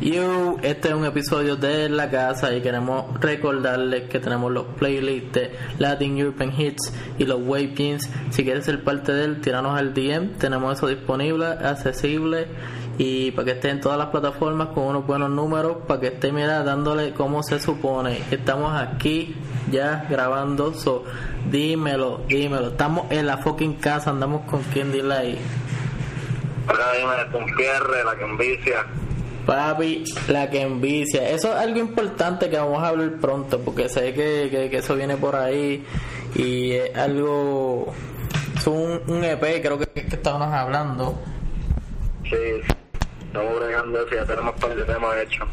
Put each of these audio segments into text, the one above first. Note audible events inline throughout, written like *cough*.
Yo, este es un episodio de La Casa y queremos recordarles que tenemos los playlists de Latin European Hits y los Wave Jeans. Si quieres ser parte de él, tiranos al DM. Tenemos eso disponible, accesible y para que esté en todas las plataformas con unos buenos números, para que esté, mira, dándole como se supone. Estamos aquí ya grabando, so dímelo, dímelo. Estamos en la fucking casa, andamos con quien dile ahí. Dime, con Pierre, la envicia. Papi, la que envicia. Eso es algo importante que vamos a hablar pronto, porque sé que, que, eso viene por ahí y es algo. Es un, un EP, creo que, que estábamos hablando. Sí, estamos bregando ya tenemos un par de temas hechos.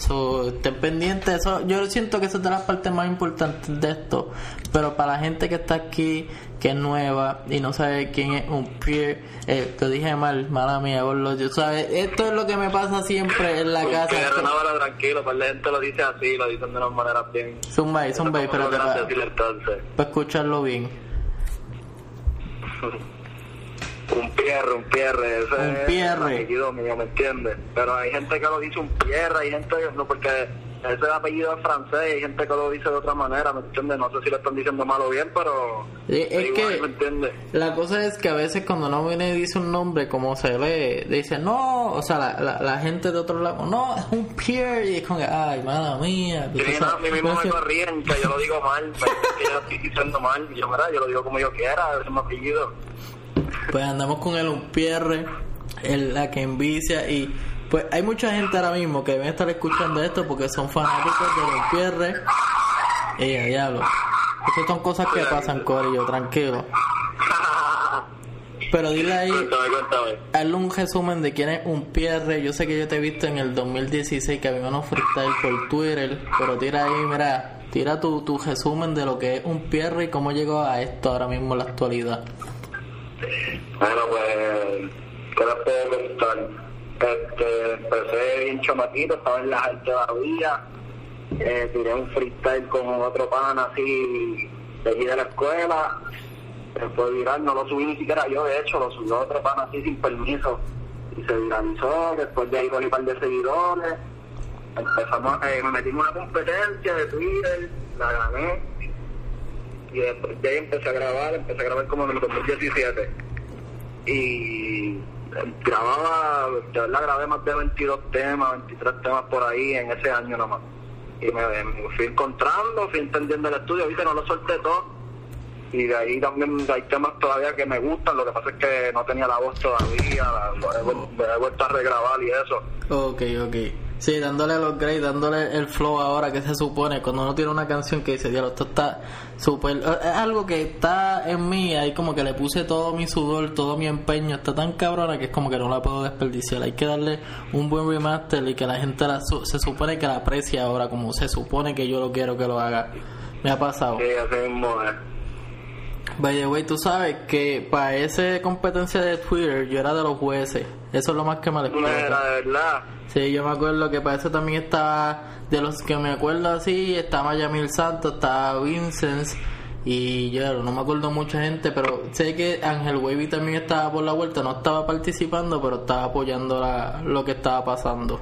So, estén pendientes, eso, yo siento que esa es de las partes más importantes de esto, pero para la gente que está aquí, que es nueva y no sabe quién es un peer, eh, te dije mal, mala mía, lo yo sabes, esto es lo que me pasa siempre en la Un casa. No, pero tranquilo, pues la gente lo dice así, lo dicen de una manera bien. Zumba zumba Pero entonces. para escucharlo bien. *laughs* Un Pierre, un Pierre, ese Un es Pierre. el apellido mío, ¿me entiendes? Pero hay gente que lo dice un Pierre, hay gente que no, porque ese apellido es francés, y hay gente que lo dice de otra manera, ¿me entiendes? No sé si lo están diciendo mal o bien, pero... Eh, es igual, que- ¿me entiendes? La cosa es que a veces cuando no viene y dice un nombre como se lee, dice no, o sea, la, la, la gente de otro lado, no, es un peer, y es como que, ay, mala mía. Sí, no, a mí mismo me corrían que yo lo digo mal, que yo lo estoy diciendo mal, yo, mira, yo lo digo como yo quiera, es mi apellido. Pues andamos con el Umpierre, el, la que envicia y pues hay mucha gente ahora mismo que deben estar escuchando esto porque son fanáticos del Umpierre. Ella, diablo. Estas son cosas que pasan, Corillo, tranquilo. Pero dile ahí, Cuéntame, cuéntame. hazle un resumen de quién es Umpierre. Yo sé que yo te he visto en el 2016 que había unos freestyle por Twitter, pero tira ahí, mira, tira tu, tu resumen de lo que es Umpierre y cómo llegó a esto ahora mismo en la actualidad. Bueno, pues, ¿qué les puedo contar? Este, empecé bien chamaquito, estaba en las artes todavía, eh, tiré un freestyle con otro pana así, de allí de la escuela, después viral, no lo subí ni siquiera yo, de hecho, lo subió otro pana así sin permiso, y se viralizó, después de ahí cogí un par de seguidores, empezamos, eh, me metí en una competencia de Twitter, la gané, y de ahí empecé a grabar, empecé a grabar como en el 2017 y grababa, de verdad grabé más de 22 temas, 23 temas por ahí en ese año nomás. Y me, fui encontrando, fui entendiendo el estudio, viste, no lo solté todo. Y de ahí también hay temas todavía que me gustan, lo que pasa es que no tenía la voz todavía, la- lo he, he vuelto a regrabar y eso. Ok, ok. Sí, dándole los grades, dándole el flow ahora que se supone. Cuando uno tiene una canción que dice, diablo, esto está súper. eh, Es algo que está en mí, ahí como que le puse todo mi sudor, todo mi empeño. Está tan cabrona que es como que no la puedo desperdiciar. Hay que darle un buen remaster y que la gente la su- se supone que la aprecie ahora, como se supone que yo lo quiero que lo haga. Me ha pasado. Sí. By the way, tú sabes que para esa competencia de Twitter yo era de los jueces. Eso es lo más que me les Mira, de verdad. Sí, yo me acuerdo que para eso también estaba, de los que me acuerdo así, estaba Yamil Santos, estaba Vincent y yo no me acuerdo mucha gente, pero sé que Ángel Wavy también estaba por la vuelta, no estaba participando, pero estaba apoyando la, lo que estaba pasando.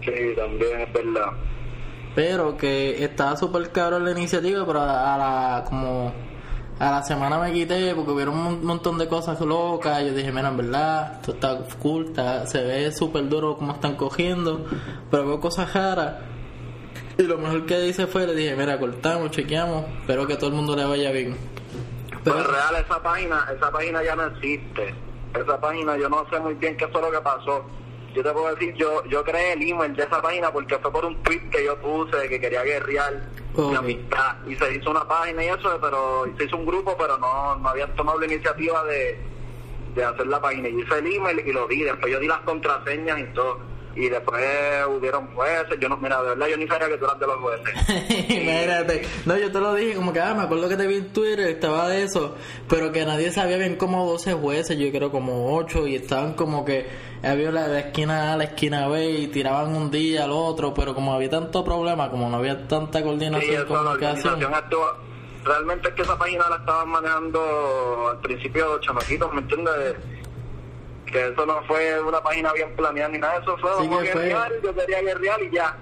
Sí, también es verdad. Pero que estaba súper cabrón la iniciativa, pero a la como a la semana me quité porque hubieron un montón de cosas locas. Yo dije, mira, en verdad, esto está cool, está- se ve súper duro como están cogiendo, pero veo cosas raras. Y lo mejor que hice fue, le dije, mira, cortamos, chequeamos, espero que todo el mundo le vaya bien. Pero, Pues real, esa página, esa página ya no existe. Esa página, yo no sé muy bien qué fue lo que pasó. Yo te puedo decir, yo yo creé el email de esa página porque fue por un tweet que yo puse que quería guerrear Ok. mi amistad. Y se hizo una página y eso, pero se hizo un grupo, pero no, no habían tomado la iniciativa de, de hacer la página. Y hice el email y lo di. Después yo di las contraseñas y todo. Y después hubieron jueces. Yo no, mira, de verdad, yo ni sabía que tú eras de los jueces. *laughs* Imagínate. No, yo te lo dije, como que, ah, me acuerdo que te vi en Twitter, estaba de eso, pero que nadie sabía bien como 12 jueces, yo creo como 8, y estaban como que había la, la esquina A, la esquina B, y tiraban un día al otro, pero como había tanto problema, como no había tanta Sí, coordinación, eso, la comunicación. organización actuó. Realmente es que esa página la estaban manejando al principio los chamaquitos, ¿me entiendes? Que Este, eso no fue una página bien planeada ni nada, eso fue Sí como guerrear, yo quería guerrear y ya.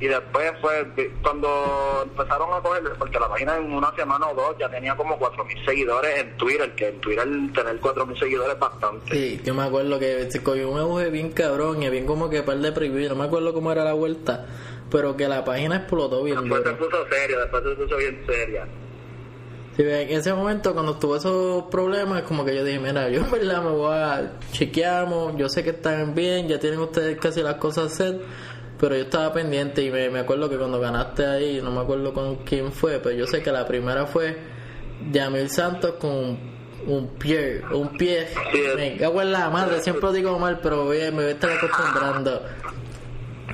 Y después fue cuando empezaron a coger, porque la página en una semana o dos ya tenía como 4.000 seguidores en Twitter, que en Twitter tener 4.000 seguidores es bastante. Sí, yo me acuerdo que se cogió un auge bien cabrón y bien como que par de preview, no me acuerdo cómo era la vuelta, pero que la página explotó bien Después se puso serio, después se puso bien seria. Sí, en ese momento cuando tuvo esos problemas, como que yo dije, mira, yo en verdad me voy a chequeamos, yo sé que están bien, ya tienen ustedes casi las cosas set, pero yo estaba pendiente y me, me acuerdo que cuando ganaste ahí, no me acuerdo con quién fue, pero yo sé que la primera fue Yamil Santos con un, pie, un pie, me cago en la madre, siempre lo digo mal, pero voy, me voy a estar acostumbrando.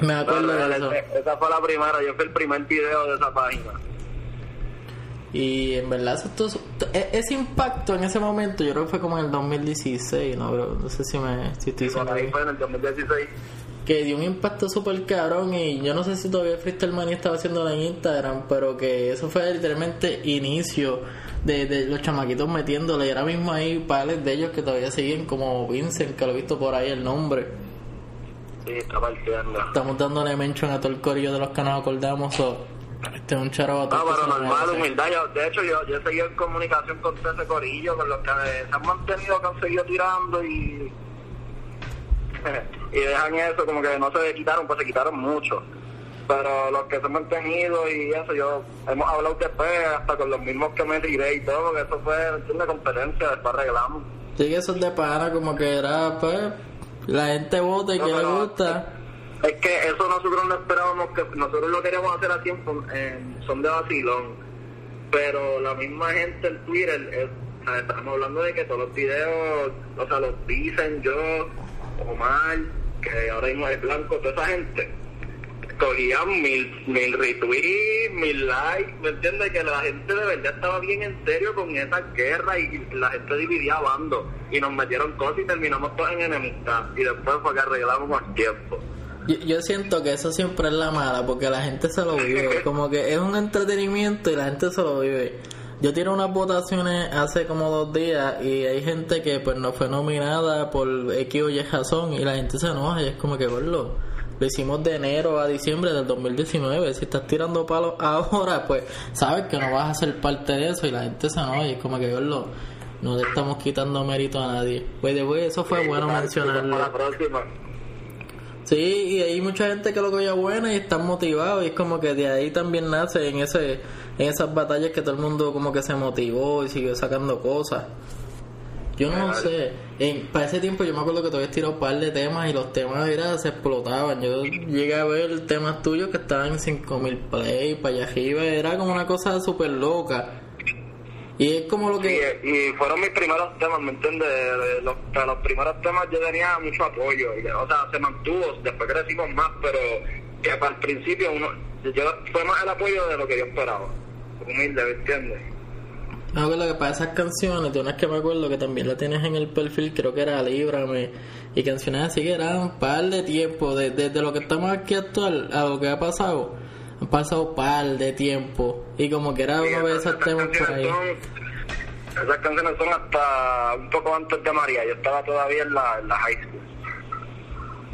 Me acuerdo de eso. Esa fue la primera, yo fui el primer video de esa página. Y en verdad, eso esto- e- ese impacto en ese momento, yo creo que fue como en el 2016, ¿no? Bro? No sé si, me, si estoy diciendo fue en el 2016. Que dio un impacto súper cabrón y yo no sé si todavía Freestyle Mania estaba haciéndolo en Instagram, pero que eso fue literalmente inicio de, de los chamaquitos metiéndole. Y ahora mismo hay pares de ellos que todavía siguen, como Vincent, que lo he visto por ahí el nombre. Sí, está. Estamos dándole mention a todo el corillo de los que nos acordamos. Este es un charo a No, todos que pero normal, humildad. Yo, de hecho, yo, yo he seguido en comunicación con ese corillo, con los que se han mantenido, que han seguido tirando y. *laughs* y dejan eso, como que no se quitaron, pues se quitaron mucho. Pero los que se han mantenido y eso, yo hemos hablado después, hasta con los mismos que me tiré y todo, porque eso fue una competencia, después arreglamos. Sí, que eso es de pana, como que era, pues, la gente vota y No, que le gusta. Es que eso nosotros no esperábamos que nosotros lo queríamos hacer así en, son de vacilón, pero la misma gente en Twitter, es- sea, estamos hablando de que todos los videos, o sea, los dicen yo, Omar, que ahora mismo es blanco, toda esa gente, cogían mil, mil retweets, mil likes, ¿me entiendes? Que la gente de verdad estaba bien en serio con esa guerra y la gente dividía bandos y nos metieron cosas y terminamos todos en enemistad y después fue que arreglamos más tiempo. Yo, yo siento que eso siempre es la mala, porque la gente se lo vive. Como que es un entretenimiento y la gente se lo vive. Yo tiré unas votaciones hace como dos días y hay gente que pues no fue nominada por X o Y razón y la gente se enoja y es como que, verlo. Lo hicimos de enero a diciembre del 2019. Si estás tirando palos ahora, pues sabes que no vas a ser parte de eso y la gente se enoja y es como que, verlo. No le estamos quitando mérito a nadie. Pues de eso fue bueno Para la mencionarlo. próxima. Sí, y hay mucha gente que lo cogió buena y están motivados y es como que de ahí también nace en ese en esas batallas que todo el mundo como que se motivó y siguió sacando cosas. Yo no sé, en, para ese tiempo yo me acuerdo que todavía tirado un par de temas y los temas era, se explotaban. Yo llegué a ver temas tuyos que estaban en 5000 play, para allá arriba, era como una cosa súper loca. Y es como lo Sí, que... y fueron mis primeros temas, ¿me entiendes? De- de Los, de los primeros temas yo tenía mucho apoyo, y, o sea, se mantuvo, después crecimos más, pero que para el principio uno, yo fue más el apoyo de lo que yo esperaba, humilde, ¿me entiendes? Me acuerdo que para esas canciones, de unas que me acuerdo que también la tienes en el perfil, creo que era Líbrame, y canciones así que eran un par de tiempo, de- desde lo que estamos aquí actual a lo que ha pasado, han pasado par de tiempo, y como que era uno de esas- esos temas por ahí. son, esas canciones son hasta un poco antes de María, yo estaba todavía en la, en la high school.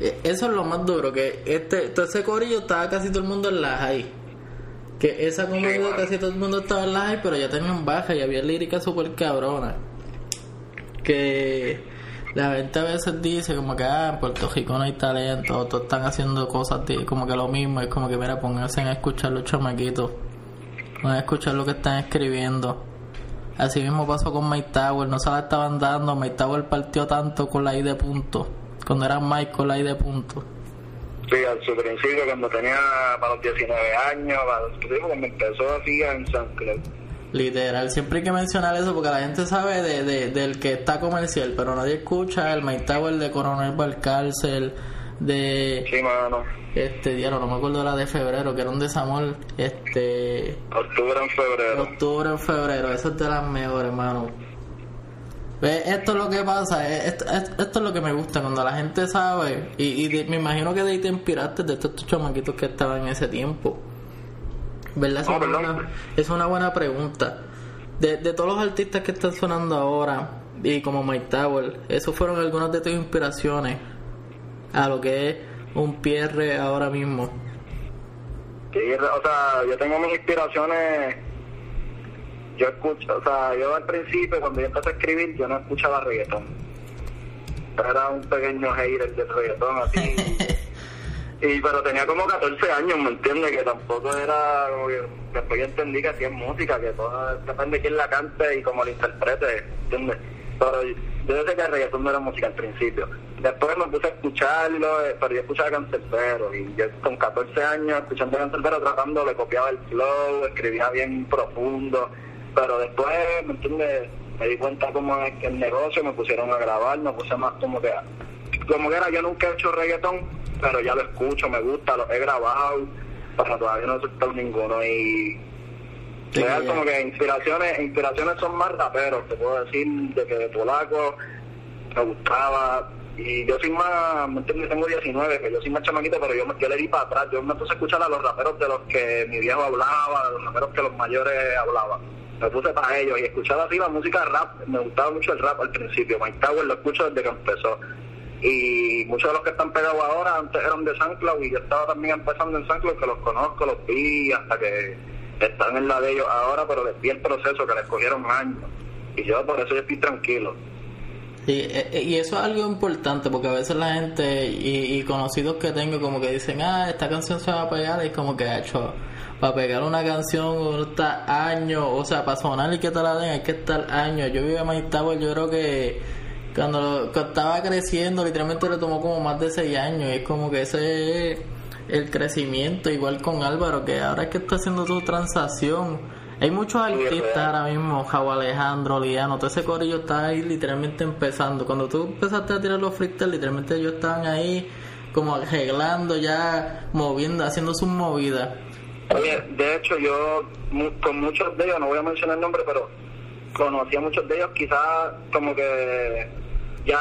Eh, Eso es lo más duro, que este, todo ese corillo estaba casi todo el mundo en la high. Que esa comunidad casi todo el mundo estaba en la high, pero ya tenían baja y había lírica super cabrona. Que la gente a veces dice como que ah, en Puerto Rico no hay talento, todos están haciendo cosas como que lo mismo, es como que mira, pónganse a escuchar los chamaquitos, van a escuchar lo que están escribiendo. Así mismo pasó con Mike Tower, no se la estaban dando, Mike Tower partió tanto con la I de punto, cuando era Mike con la I de punto. Sí, al su principio, cuando tenía para los 19 años, para, cuando empezó así en San Cloud. Literal, siempre hay que mencionar eso porque la gente sabe de, de- del que está comercial, pero nadie escucha el Mike Tower de Coronel Balcárcel, de Sí, mano. este diario, no me acuerdo la de febrero, que era un desamor, este Octubre en febrero. octubre en febrero, eso es de las mejores, hermano. Esto es lo que pasa, eh, esto, esto- esto es lo que me gusta cuando la gente sabe, y, y de- me imagino que de ahí te inspiraste de estos chamaquitos que estaban en ese tiempo. ¿Verdad? No, es, una buena, es una buena pregunta. De, de todos los artistas que están sonando ahora, y como Mike Tower, esos fueron algunas de tus inspiraciones a lo que es un Pierre ahora mismo. Sí, o sea, yo tengo mis inspiraciones. Yo escucho, o sea, yo al principio, cuando yo empecé a escribir, yo no escuchaba reggaetón. Era un pequeño hater del reggaetón, así. *laughs* y pero tenía como 14 años, ¿me entiendes? Que tampoco era. Después yo entendí que así es música, que todo depende de quién la cante y cómo la interprete, ¿entiendes? Pero yo sé que el reggaetón no era música al principio. Después me puse a escucharlo, eh, pero yo escuchaba Cancerbero y yo con 14 años escuchando Cancerbero tratando, le copiaba el flow, escribía bien profundo, pero después, ¿me entiendes? Me di cuenta como es que el negocio me pusieron a grabar, me puse más como que, como que era, yo nunca he hecho reggaetón, pero ya lo escucho, me gusta, lo he grabado, pero todavía no he soltado ninguno y Real, como que inspiraciones, inspiraciones son más raperos, te puedo decir, de que de Polaco me gustaba. Y yo soy más, ¿me entiendes? Tengo 19, que yo soy más chamaquito, pero yo, yo le di para atrás. Yo me puse a escuchar a los raperos de los que mi viejo hablaba, de los raperos que los mayores hablaban. Me puse para ellos y escuchaba así la música rap. Me gustaba mucho el rap al principio. Mike Tower lo escucho desde que empezó. Y muchos de los que están pegados ahora antes eran de San Cloud y yo estaba también empezando en San Cloud, que los conozco, los vi hasta que están en la de ellos ahora, pero después el proceso que les cogieron años. Y yo por eso yo estoy tranquilo. E, e, y, eso es algo importante porque a veces la gente y, conocidos que tengo como que dicen, ah, esta canción se va a pegar y como que ha hecho para pegar una canción está años, o sea, para sonar y que te la den hay que estar años. Yo vivo en Mike yo creo que cuando, cuando, estaba creciendo literalmente le tomó como más de 6 años y es como que ese el crecimiento, igual con Álvaro, que ahora es que está haciendo su transacción. Hay muchos artistas ahora mismo, Javo Alejandro, Liano, todo ese corillo está ahí literalmente empezando. Cuando tú empezaste a tirar los freestyles, literalmente ellos estaban ahí como arreglando, ya moviendo, haciendo sus movidas. Oye, de hecho yo con muchos de ellos, no voy a mencionar el nombre, pero conocí a muchos de ellos, quizás como que ya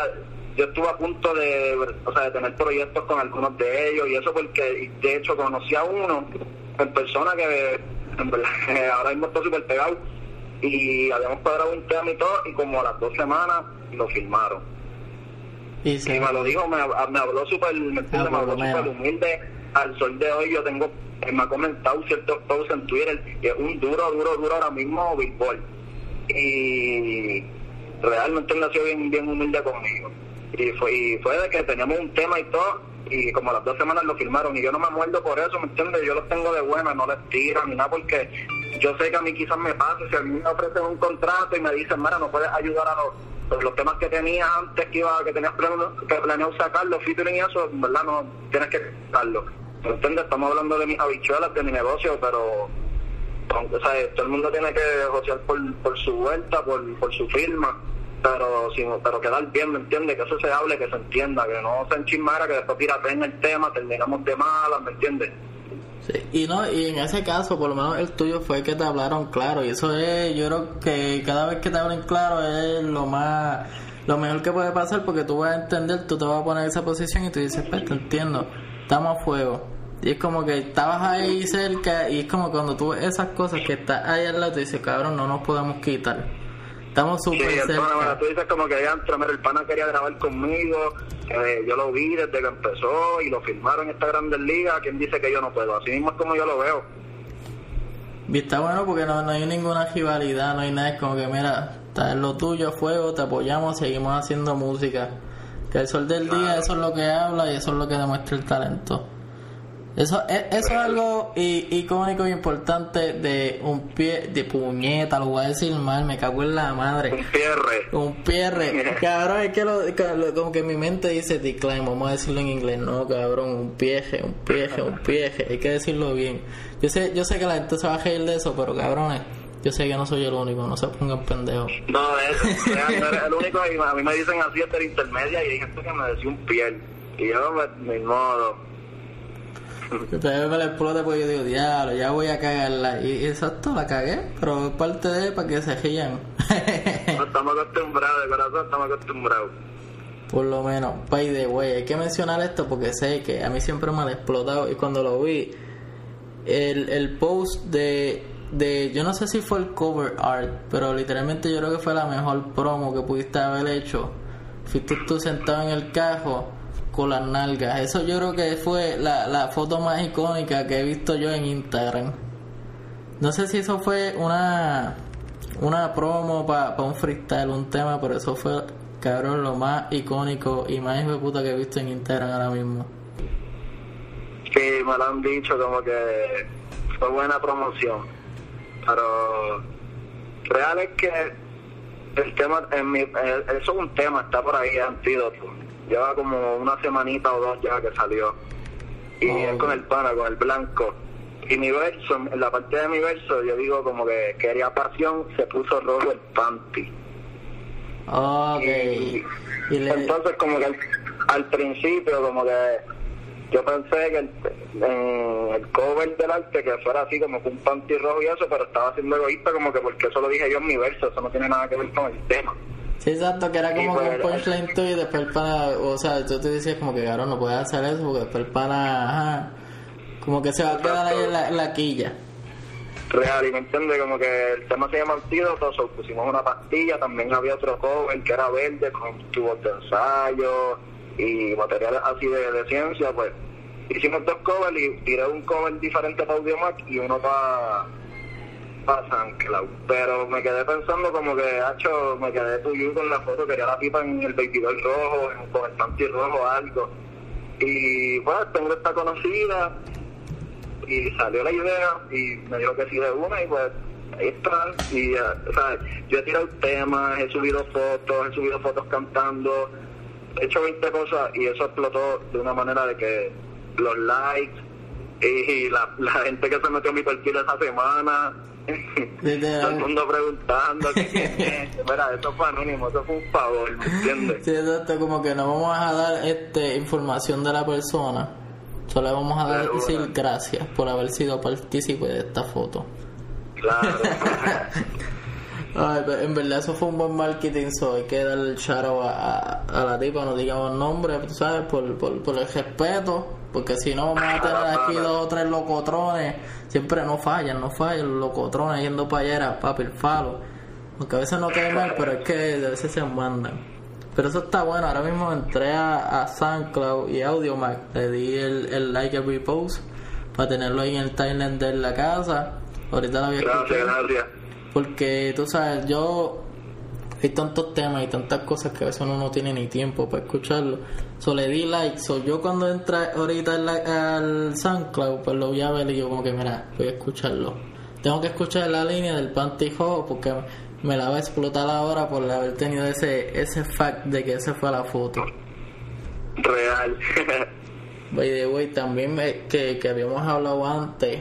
yo estuve a punto de, o sea, de tener proyectos con algunos de ellos y eso porque de hecho conocí a uno en persona que *laughs* ahora mismo está súper pegado y habíamos cuadrado un tema y todo y como a las dos semanas lo filmaron y, me lo dijo me, me habló súper me, ah, me habló súper humilde. Al sol de hoy yo tengo me ha comentado ciertos posts en Twitter y es un duro duro duro ahora mismo Billboard y realmente él nació bien bien humilde conmigo y fue, y fue de que teníamos un tema y todo, y como las dos semanas lo firmaron, y yo no me muerdo por eso, ¿me entiendes? Yo los tengo de buena, no les tiro ni nada, porque yo sé que a mí quizás me pase, si a mí me ofrecen un contrato y me dicen, mira, no puedes ayudar a los, los temas que tenías antes, que iba que tenías planeado, que planeado sacarlo, featuring y eso, ¿verdad? No, tienes que sacarlo. ¿Me entiendes? Estamos hablando de mis habichuelas, de mi negocio, pero o sea, todo el mundo tiene que negociar por, por su vuelta, por, por su firma pero sin, pero quedar bien, ¿me entiendes? Que eso se hable, que se entienda, que no se enchismara, que después en el tema, terminamos de malas, ¿me entiendes? Sí, y no, y en ese caso, por lo menos el tuyo fue que te hablaron claro, y eso es, yo creo que cada vez que te hablen claro es lo más, lo mejor que puede pasar porque tú vas a entender, tú te vas a poner esa posición y tú dices, pues te entiendo, estamos a fuego. Y es como que estabas ahí cerca y es como cuando tú ves esas cosas que estás ahí al lado, te dices, cabrón, no nos podemos quitar Estamos súper sí, cerca. tú dices como que adentro, el pana quería grabar conmigo, yo lo vi desde que empezó y lo firmaron en esta Grandes Ligas, ¿quién dice que yo no puedo? Así mismo es como yo lo veo. Y está bueno porque no, no hay ninguna rivalidad, no hay nada, es como que mira, está en lo tuyo, fuego, te apoyamos, seguimos haciendo música. Que el sol del día, eso es lo que habla y eso es lo que demuestra el talento. Eso, e, eso es algo icónico e importante de un pie de puñeta, lo voy a decir mal, me cago en la madre. Un pierre. Un pierre. cabrón, es que lo, como que mi mente dice decline, vamos a decirlo en inglés, no, cabrón, un pieje, un pieje, un pieje, hay que decirlo bien. Yo sé, yo sé que la gente se va a reír de eso, pero cabrones, yo sé que no soy el único, no se pongan pendejos. No, es, el único, y a mí me dicen así hasta la intermedia y hay gente que me decía un piel. Y yo, me, me modo Entonces me la explota porque yo digo, diablo, ya voy a cagarla. Y, exacto, la cagué, pero es parte de para que se rían. no *laughs* estamos acostumbrados, de corazón estamos acostumbrados. Por lo menos, by the way, hay que mencionar esto porque sé que a mí siempre me ha explotado y cuando lo vi, el, el post de de, yo no sé si fue el cover art, pero literalmente yo creo que fue la mejor promo que pudiste haber hecho. Fuiste tú sentado en el cajo con las nalgas. Eso yo creo que fue la, la foto más icónica que he visto yo en Instagram. No sé si eso fue una una promo para un freestyle, un tema, pero eso fue, cabrón, lo más icónico y más hijo puta que he visto en Instagram ahora mismo. Sí, me lo han dicho como que fue buena promoción, pero real es que el tema, en mi, eso es un tema, está por ahí, antídoto. Lleva como una semanita o dos ya que salió. Y es con el pana, con el blanco y mi verso, en la parte de mi verso, yo digo como que quería pasión, se puso rojo el panty. Okay. Y, entonces como que al, principio como que yo pensé que el, en el cover del arte que fuera así como un panty rojo y eso, pero estaba siendo egoísta como que porque eso lo dije yo en mi verso, eso no tiene nada que ver con el tema. Sí, exacto, que era como un pues, punchline tuyo y después el pana, o sea, tú te decías como que, claro, no puedes hacer eso porque después el pana, ajá como que se va a quedar ahí en la, quilla. Real, y me entiende, como que el tema se llama antídoto, pusimos una pastilla, también había otro cover que era verde con tubos de ensayo y materiales así de, ciencia, pues hicimos dos covers y tiré un cover diferente para Audiomac y uno para para San Cloud. Pero me quedé pensando como que, hacho, me quedé tuyo con la foto, quería la pipa en el baby rojo, con el panty rojo algo. Y pues tengo esta conocida y salió la idea y me dijo que sí de una y pues ahí está. Y, o sea, yo he tirado temas, he subido fotos, he subido fotos cantando, he hecho 20 cosas y eso explotó de una manera de que los likes y la, la gente que se metió a mi perfil esa semana, todo el mundo preguntando, mira, esto fue anónimo, eso fue un favor, ¿me entiendes? Sí, exacto, como que no vamos a dar este información de la persona Solo le vamos a decir gracias por haber sido partícipe de esta foto. Claro. *laughs* Ay, en verdad eso fue un buen marketing, so hay que dar el shout a, a, la tipa, no digamos nombre, tú sabes, por, por, por el respeto, porque si no vamos a tener aquí dos o tres locotrones, siempre no fallan, no fallan los locotrones yendo para allá, papi, el falo. Aunque a veces no quede mal, pero es que a veces se mandan. Pero eso está bueno. Ahora mismo entré a, a SoundCloud y AudioMac. Le di el, el like el repost para tenerlo ahí en el timeline de la casa. Ahorita lo voy a Gracias, gracias. Porque tú sabes, yo hay tantos temas y tantas cosas que a veces uno no tiene ni tiempo para escucharlo. So le di like. So yo cuando entré ahorita al SoundCloud, pues lo voy a ver y yo como que mira, voy a escucharlo. Tengo que escuchar la línea del pantijo porque me la va a explotar ahora por haber tenido ese ese fact de que esa fue la foto. Real. *laughs* By the way, también que, que habíamos hablado antes,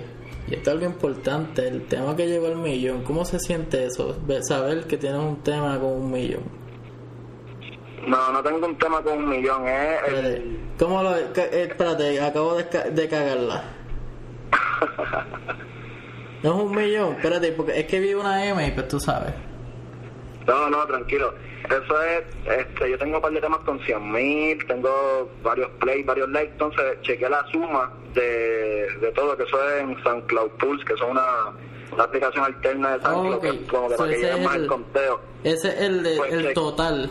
y esto es algo importante, el tema que llegó al millón, ¿cómo se siente eso? Saber que tienes un tema con un millón. No, no tengo un tema con un millón, ¿eh? ¿Cómo lo.? Eh, espérate, acabo de, de cagarla. *laughs* no es un millón, espérate, porque es que vi una M y pues tú sabes. No, no, tranquilo. Eso es, este, yo tengo un par de temas con 100 mil, tengo varios plays, varios likes, entonces chequeé la suma de, de todo, que eso es en SoundCloud Pulse, que son una, aplicación alterna de SoundCloud, como que para que llegue más el conteo. Ese es el, de, pues el total.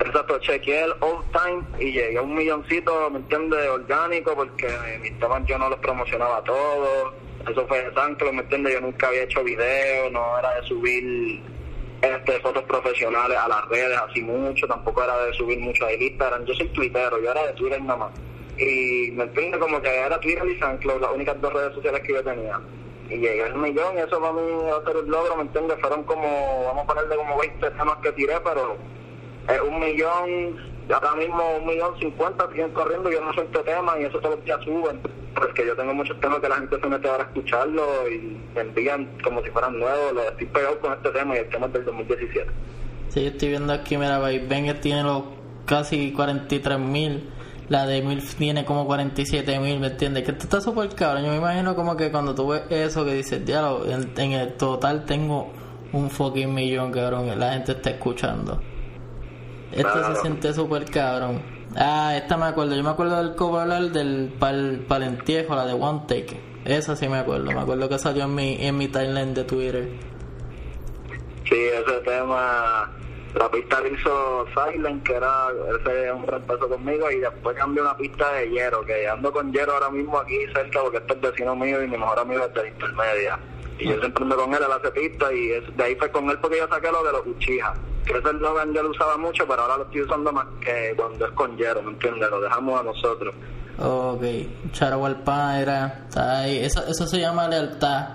Exacto, chequeé el all time y llegué a un milloncito, ¿me entiendes? Orgánico, porque mis temas yo no los promocionaba todos. Eso fue de SoundCloud, ¿me entiendes? Yo nunca había hecho video, no era de subir este, fotos profesionales a las redes así mucho, tampoco era de subir mucho a Instagram, yo soy tuitero, yo era de Twitter nada más. Y me entiendo como que era Twitter y SoundCloud las únicas dos redes sociales que yo tenía. Y llegué al millón y eso para mí va a ser un logro, ¿me entiendes? Fueron como, vamos a ponerle como 20 temas que tiré, pero es un millón, ahora mismo un millón cincuenta siguen corriendo, yo no suelto temas y eso todos los días suben porque yo tengo muchos temas que la gente se mete ahora a escucharlo y me envían como si fueran nuevos. Lo estoy pegado con este tema y el tema es del 2017. Sí, yo estoy viendo aquí, mira, Banger tiene los casi 43 mil. La de MILF tiene como 47 mil, ¿me entiendes? Que esto está súper cabrón. Yo me imagino como que cuando tú ves eso que dices, diablo, en, en el total tengo un fucking millón, cabrón. La gente está escuchando. Esto se siente súper cabrón. Ah, esta me acuerdo. Yo me acuerdo del cover del pal, palentiejo, la de One Take. Esa sí me acuerdo, me acuerdo que salió en mi, en mi timeline de Twitter. Sí, ese tema, la pista la hizo Silent, que era ese un reemplazo conmigo, y después cambió una pista de Hierro, que ando con Hierro ahora mismo aquí cerca, porque este es vecino mío y mi mejor amigo es de la intermedia. Y yo siempre ando con él, él hace pista, y de ahí fue con él porque yo saqué lo de los Uchiha. Que ese eslogan yo lo usaba mucho, pero ahora lo estoy usando más que cuando es con Hierro, ¿me entiendes? Lo dejamos a nosotros. Ok, Charagualpa era, está ahí, eso, eso se llama lealtad.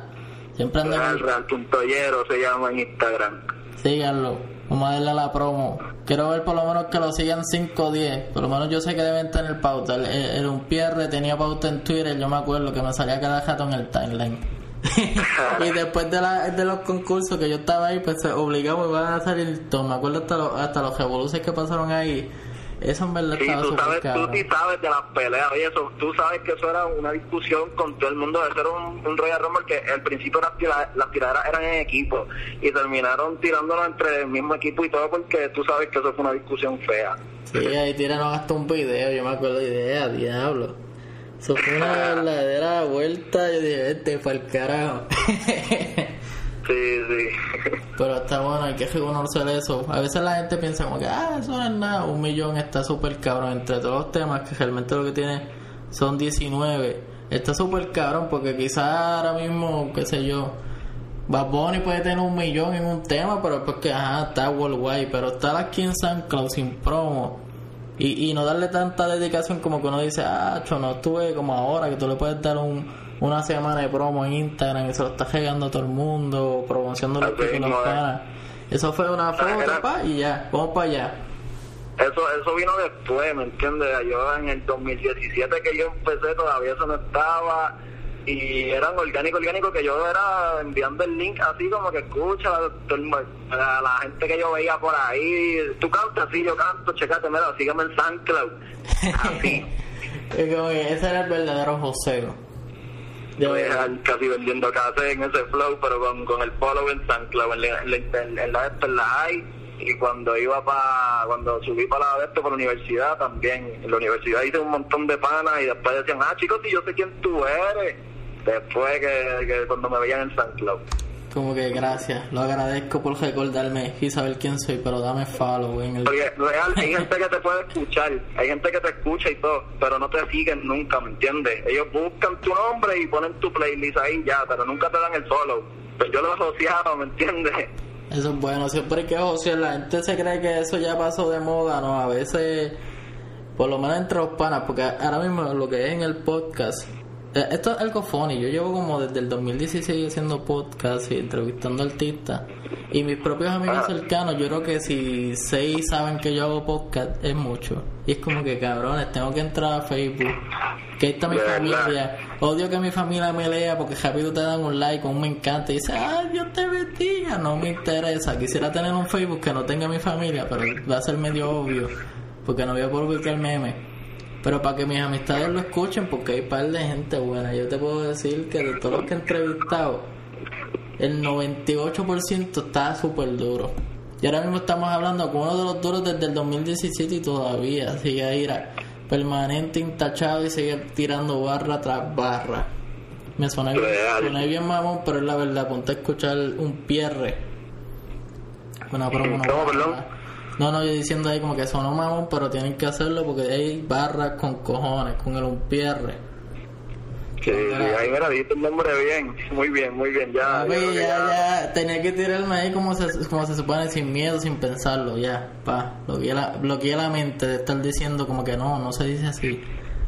Siempre ando Real, con- Real punto Hierro se llama en Instagram. Síganlo, vamos a darle a la promo. Quiero ver por lo menos que lo sigan 5 o 10. Por lo menos yo sé que deben tener pauta. El, el, el Unpierre tenía pauta en Twitter, yo me acuerdo que me salía cada rato en el timeline. *laughs* y después de, la, de los concursos que yo estaba ahí, pues obligado iban a salir todo. Me acuerdo hasta los, hasta los revoluciones que pasaron ahí. Eso en verdad Sí, estaba tú sabes, tú cabrón. sí sabes de las peleas, oye, eso, tú sabes que eso era una discusión con todo el mundo, eso era un, un Royal Rumble que al principio las, tira- las tiraderas eran en equipo y terminaron tirándonos entre el mismo equipo y todo porque tú sabes que eso fue una discusión fea. Sí, ahí tiraron hasta un video, yo me acuerdo de idea, diablo. Eso fue una verdadera vuelta, yo dije, este fue el carajo. *laughs* Sí, sí. *laughs* Pero está bueno, hay que reconocer eso. A veces la gente piensa como que, ah, eso no es nada, un millón está súper cabrón. Entre todos los temas, que realmente lo que tiene son 19. Está súper cabrón porque quizás ahora mismo, qué sé yo, Bad Bunny puede tener un millón en un tema, pero es porque, ajá, está worldwide. Pero estar aquí en San Cloud sin promo y, y no darle tanta dedicación como que uno dice, ah, cho, no estuve como ahora, que tú le puedes dar un, una semana de promo en Instagram y se lo estás regando a todo el mundo, promocionando los títulos mismo es. para. Eso fue una foto, era- pa, y ya, vamos para allá. Eso, eso vino después, ¿me entiendes? Yo en el 2017 que yo empecé todavía eso no estaba y eran orgánico, orgánico que yo era enviando el link así como que escucha a la gente que yo veía por ahí, tú cantas, sí, yo canto, checate, mira, sígueme en SoundCloud. Así. *laughs* Ese era el verdadero joseo. Yo era casi vendiendo casas en ese flow, pero con, con el follow en SoundCloud, en la, en la, en la, en la, hay, y cuando iba para, cuando subí para la esto, para la universidad también, en la universidad hice un montón de panas y después decían, ah chicos, si yo sé quién tú eres, después que, que cuando me veían en SoundCloud. Como que gracias, lo agradezco por recordarme y saber quién soy, pero dame follow en el... Porque real, hay gente que te *laughs* puede escuchar, hay gente que te escucha y todo, pero no te siguen nunca, ¿me entiendes? Ellos buscan tu nombre y ponen tu playlist ahí ya, pero nunca te dan el follow. Pues yo lo he asociado, ¿me entiendes? Eso es bueno, siempre hay que josear. La gente se cree que eso ya pasó de moda, ¿no? A veces, por lo menos entre los panas, porque ahora mismo lo que es en el podcast, esto es algo funny. Yo llevo como desde el 2016 haciendo podcast y entrevistando artistas. Y mis propios amigos cercanos, yo creo que si seis saben que yo hago podcast, es mucho. Y es como que cabrones, tengo que entrar a Facebook. Que ahí está mi familia. Odio que mi familia me lea porque rápido te dan un like, un me encanta y dice, ah, Dios te bendiga. No me interesa. Quisiera tener un Facebook que no tenga mi familia, pero va a ser medio obvio. Porque no voy a publicar meme. Pero para que mis amistades lo escuchen, porque hay par de gente buena. Yo te puedo decir que de todos los que he entrevistado, el 98% está súper duro. Y ahora mismo estamos hablando con uno de los duros desde el 2017 y todavía sigue ahí permanente, intachado y sigue tirando barra tras barra. Me suena bien, suena bien mamón, pero es la verdad. Ponte a escuchar un pierre. Una promo no ¿Cómo, barra. perdón? No, no, yo diciendo ahí como que sonó mamón, pero tienen que hacerlo porque hay barras con cojones, con el un pierre. Sí, ahí mira, dijiste el nombre bien, muy bien, muy bien, ya. Ya, ya, tenía que tirarme ahí como se, como se supone, sin miedo, sin pensarlo, ya, pa. Bloqueé la, bloqueé la mente de estar diciendo como que no, no se dice así.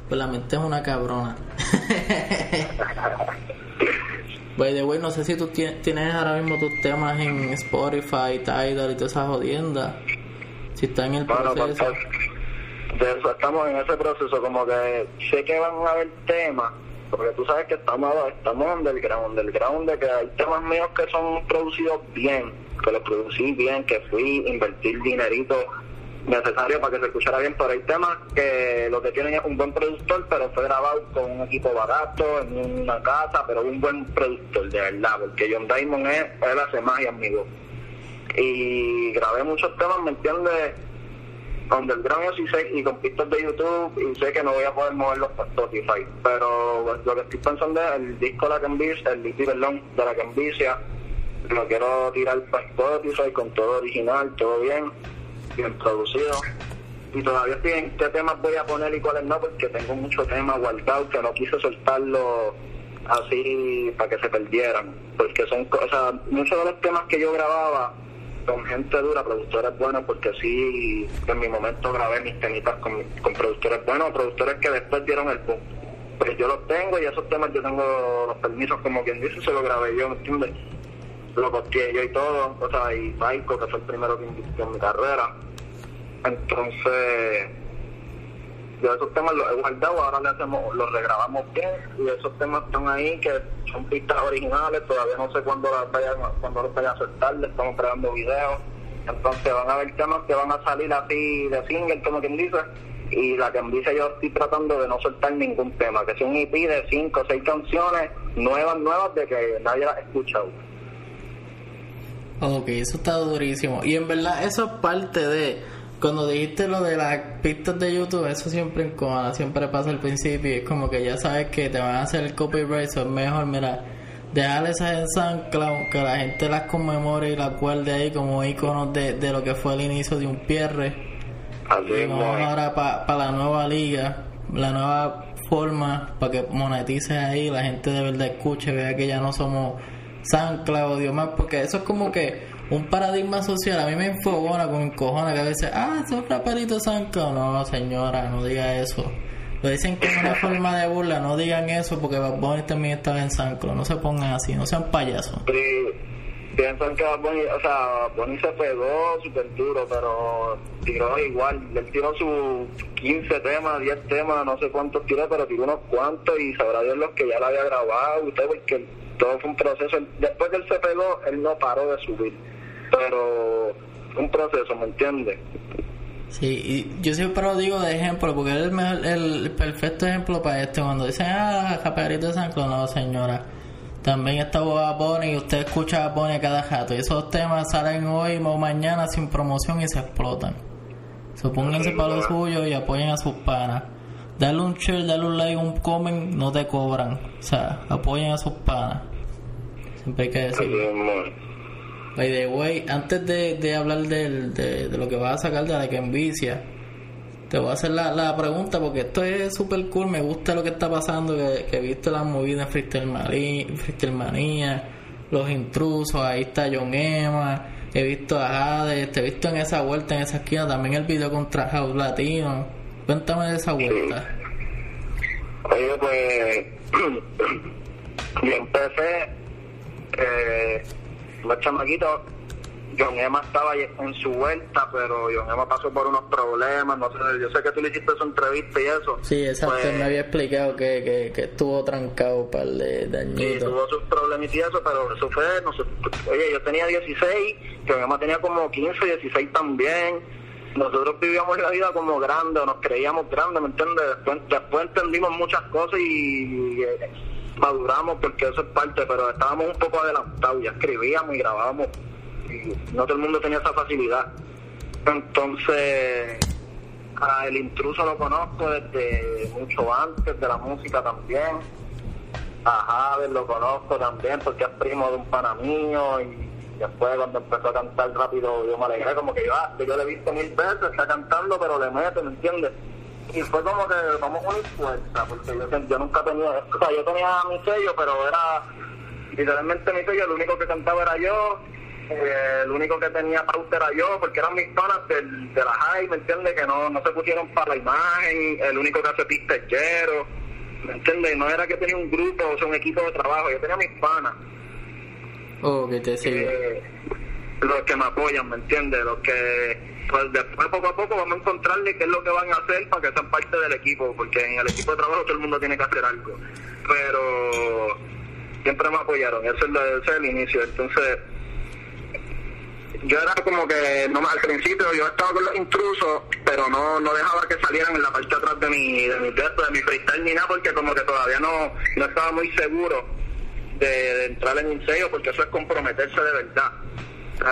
Pues la mente es una cabrona. *laughs* By the way, no sé si tú tienes, tienes ahora mismo tus temas en Spotify, Tidal y todas esas jodiendas. Si está en el Bueno, pues, proceso. pues, de eso estamos en ese proceso, como que sé que van a haber temas, porque tú sabes que estamos, estamos underground, underground, de que hay temas míos que son producidos bien, que los producí bien, que fui a invertir dinerito necesario para que se escuchara bien, pero hay temas que lo que tienen es un buen productor, pero fue grabado con un equipo barato, en una casa, pero un buen productor, de verdad, porque John Diamond es, él hace magia, amigo. Y grabé muchos temas, ¿me entiendes? underground sí sé, y con pistas de YouTube, y sé que no voy a poder moverlos para Spotify. Pero lo que estoy pensando es el disco La Cambicia, el disco, perdón, de La Cambicia, lo quiero tirar para Spotify con todo original, todo bien, bien producido. Y todavía estoy en qué temas voy a poner y cuáles no, porque tengo muchos temas guardados que no quise soltarlo así para que se perdieran. Porque son cosas, muchos de los temas que yo grababa con gente dura, productores buenos, porque sí, en mi momento grabé mis temitas con, con productores buenos, productores que después dieron el punto. Pues yo los tengo y esos temas yo tengo los permisos, como quien dice, se los grabé yo, ¿me entiendes? Lo costeé yo y todo, o sea, y Maico, que fue el primero que invirtió en mi carrera. Entonces, yo esos temas los he guardado, ahora le hacemos, los regrabamos bien y esos temas están ahí que son pistas originales, todavía no sé cuándo las vayan, cuándo los vayan a soltar, le estamos creando videos, entonces van a haber temas que van a salir así de single, como quien dice, y la dice yo estoy tratando de no soltar ningún tema, que sea un EP de cinco o seis canciones nuevas, nuevas de que nadie las ha escuchado. Ok, eso está durísimo. Y en verdad eso es parte de cuando dijiste lo de las pistas de YouTube, eso siempre en siempre pasa al principio. Es como que ya sabes que te van a hacer el copyright, eso es mejor, mira, dejar esas en SoundCloud, que la gente las conmemore y las guarde ahí como iconos de, de lo que fue el inicio de un pierre. y vamos ahora para la nueva liga, la nueva forma para que monetices ahí, la gente de verdad escuche, vea que ya no somos SoundCloud, Dios más, porque eso es como que un paradigma social. A mí me enfogona con cojona que a veces, ah, esos raperitos SoundCloud. No, señora, no diga eso. Lo dicen es una forma de burla, no digan eso porque Bad Bunny también estaba en SoundCloud. No se pongan así, no sean payasos. Sí, piensan que Bad Bunny, o sea, Bunny se pegó súper duro, pero tiró igual. Él tiró sus 15 temas, 10 temas, no sé cuántos tiró, pero tiró unos cuantos y sabrá Dios los que ya la había grabado. Usted, porque todo fue un proceso. Después que él se pegó, él no paró de subir. Pero un proceso, ¿me entiendes? Sí, y yo siempre lo digo de ejemplo, porque es el, el perfecto ejemplo para esto. Cuando dicen, ah, Japerito de San Clon, no, señora. También está Boba Bunny y usted escucha a Bunny a cada jato. Y esos temas salen hoy o mañana sin promoción y se explotan. Supónganse para lo suyo y apoyen a sus panas. Dale un share, dale un like, un comment, no te cobran. O sea, apoyen a sus panas. Siempre hay que decirlo. By the way, antes de, de hablar del, de, lo que vas a sacar de la que envicia, te voy a hacer la, la pregunta porque esto es súper cool, me gusta lo que está pasando, que, que he visto las movidas Freestyle Manía, los intrusos, ahí está John Emma, he visto a Hades, te he visto en esa vuelta, en esa esquina, también el video contra House Latino. Cuéntame de esa vuelta. Oye, pues, *clears throat* yo empecé, eh, los chamaquitos, John Emma estaba en su vuelta, pero John Emma pasó por unos problemas, no sé, yo sé que tú le hiciste su entrevista y eso. Sí, exacto, pues, me había explicado que, que, que estuvo trancado para el de dañito. Sí, tuvo sus problemas y eso, pero eso fue, no sé, oye, yo tenía 16, John Emma tenía como 15, 16 también, nosotros vivíamos la vida como grande, nos creíamos grandes, ¿me entiendes? Después, después entendimos muchas cosas y, y maduramos porque eso es parte, pero estábamos un poco adelantados, ya escribíamos y grabábamos y no todo el mundo tenía esa facilidad. Entonces, a el intruso lo conozco desde mucho antes de la música también. A Javier lo conozco también porque es primo de un pana y después cuando empezó a cantar rápido yo me alegré como que yo, ah, yo le he visto mil veces, está cantando pero le mete, ¿me entiendes? y fue como que vamos a unir fuerza, porque yo, nunca tenía, o sea, yo tenía mi sello, pero era literalmente mi sello, el único que cantaba era yo, eh, el único que tenía pauta era yo, porque eran mis panas del, de la high, ¿me entiendes? Que no, no se pusieron para la imagen, el único que hace pista es Jero, ¿me entiendes? No era que tenía un grupo, o sea, un equipo de trabajo, yo tenía mis panas. Oh, que te. Eh, los que me apoyan, ¿me entiendes? Los que pues después poco a poco vamos a encontrarle qué es lo que van a hacer para que sean parte del equipo, porque en el equipo de trabajo todo el mundo tiene que hacer algo. Pero siempre me apoyaron, ese es, el, inicio. Entonces, yo era como que, no al principio yo estaba con los intrusos, pero no, no dejaba que salieran en la parte de atrás de mi, de mi texto, de mi freestyle ni nada, porque como que todavía no, no estaba muy seguro de, entrar en un sello, porque eso es comprometerse de verdad.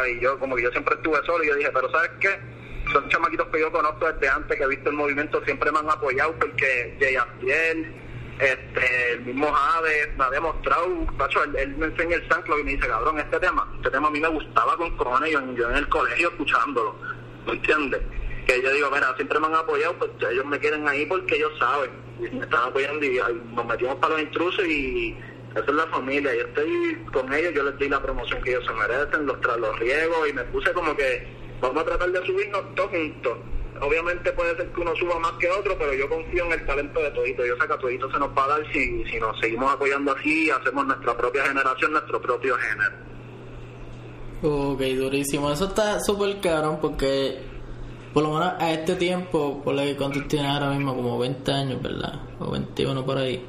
Y yo, como que yo siempre estuve solo, y yo dije, pero ¿sabes qué? son chamaquitos que yo conozco desde antes, que he visto el movimiento, siempre me han apoyado porque Jay Abdiel, este, el mismo Jade me ha demostrado, macho, él, me enseña el sanclo y me dice, cabrón, este tema, este tema a mí me gustaba con cojones, yo, yo en el colegio escuchándolo, ¿me entiendes? Que yo digo, mira, siempre me han apoyado, pues ellos me quieren ahí porque ellos saben, y me están apoyando y nos metimos para los intrusos y esa es la familia, yo estoy con ellos, yo les di la promoción que ellos se merecen, los, los riegos y me puse como que vamos a tratar de subirnos todos juntos obviamente puede ser que uno suba más que otro, pero yo confío en el talento de todito. Yo sé que a todito se nos va a dar si, si nos seguimos apoyando así y hacemos nuestra propia generación, nuestro propio género. Ok, durísimo. Eso está súper caro porque, por lo menos a este tiempo, por lo que cuántos tienes ahora mismo, como 20 años, ¿verdad? O 21 por ahí.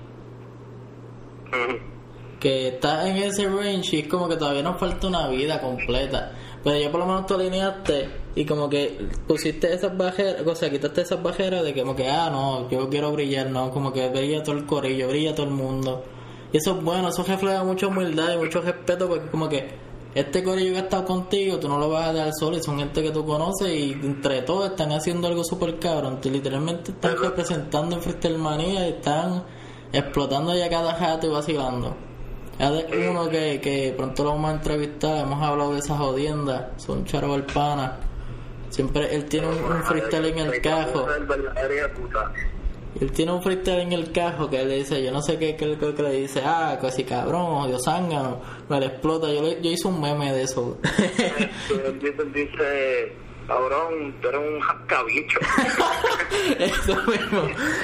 Que está en ese range y es como que todavía nos falta una vida completa. Pero ya por lo menos tú alineaste y como que pusiste esas bajeras, o sea, quitaste esas bajeras de que como que, ah, no, yo quiero brillar, no, como que brilla todo el corillo, brilla todo el mundo. Y eso es bueno, eso refleja mucha humildad y mucho respeto porque como que este corillo que ha estado contigo, tú no lo vas a dar solo y son gente que tú conoces y entre todos están haciendo algo súper cabrón. Tú literalmente están representando en Freestyle Manía y están explotando ya cada jato y vacilando. Uno que, que pronto lo vamos a entrevistar, hemos hablado de esa jodienda, son charo el pana. Siempre él tiene un, freestyle en el cajo. Él tiene un freestyle en el cajo que él le dice, yo no sé qué, qué, que le dice, ah, casi cabrón, Dios zángano, me le explota. Yo, yo hice un meme de eso. *laughs* dice, cabrón, tú eres un jascabicho. *laughs* Eso mismo.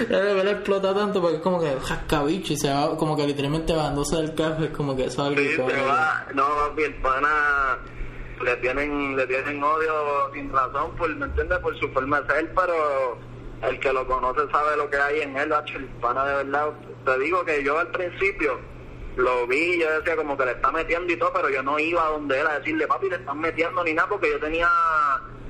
Me le explota tanto porque es como que jascabicho y se va como que literalmente bajándose del café, es como que eso algo. Sí, se va, no, el pana le tienen, le tienen odio sin razón, por, ¿me entiendes? Por su forma de ser, pero el que lo conoce sabe lo que hay en él, el pana de verdad. Te digo que yo al principio lo vi, yo decía como que le está metiendo y todo, pero yo no iba a donde él a decirle, papi, le están metiendo ni nada, porque yo tenía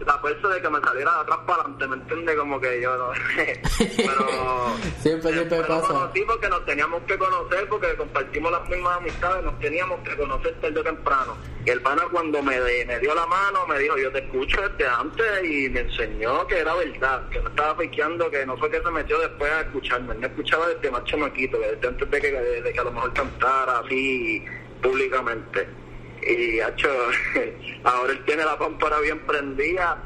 la fuerza de que me saliera de atrás para adelante, ¿me entiendes? Como que yo no *laughs* pero *laughs* siempre, siempre pasa. conocí porque nos teníamos que conocer, porque compartimos las mismas amistades, nos teníamos que conocer tarde o temprano. Y el pana cuando me, me dio la mano, me dijo, yo te escucho desde antes y me enseñó que era verdad, que no estaba fakeando, que no fue que se metió después a escucharme, él me escuchaba desde más chamaquito, desde antes de que, de que a lo mejor cantara así públicamente y hecho *laughs* ahora él tiene la pámpara bien prendida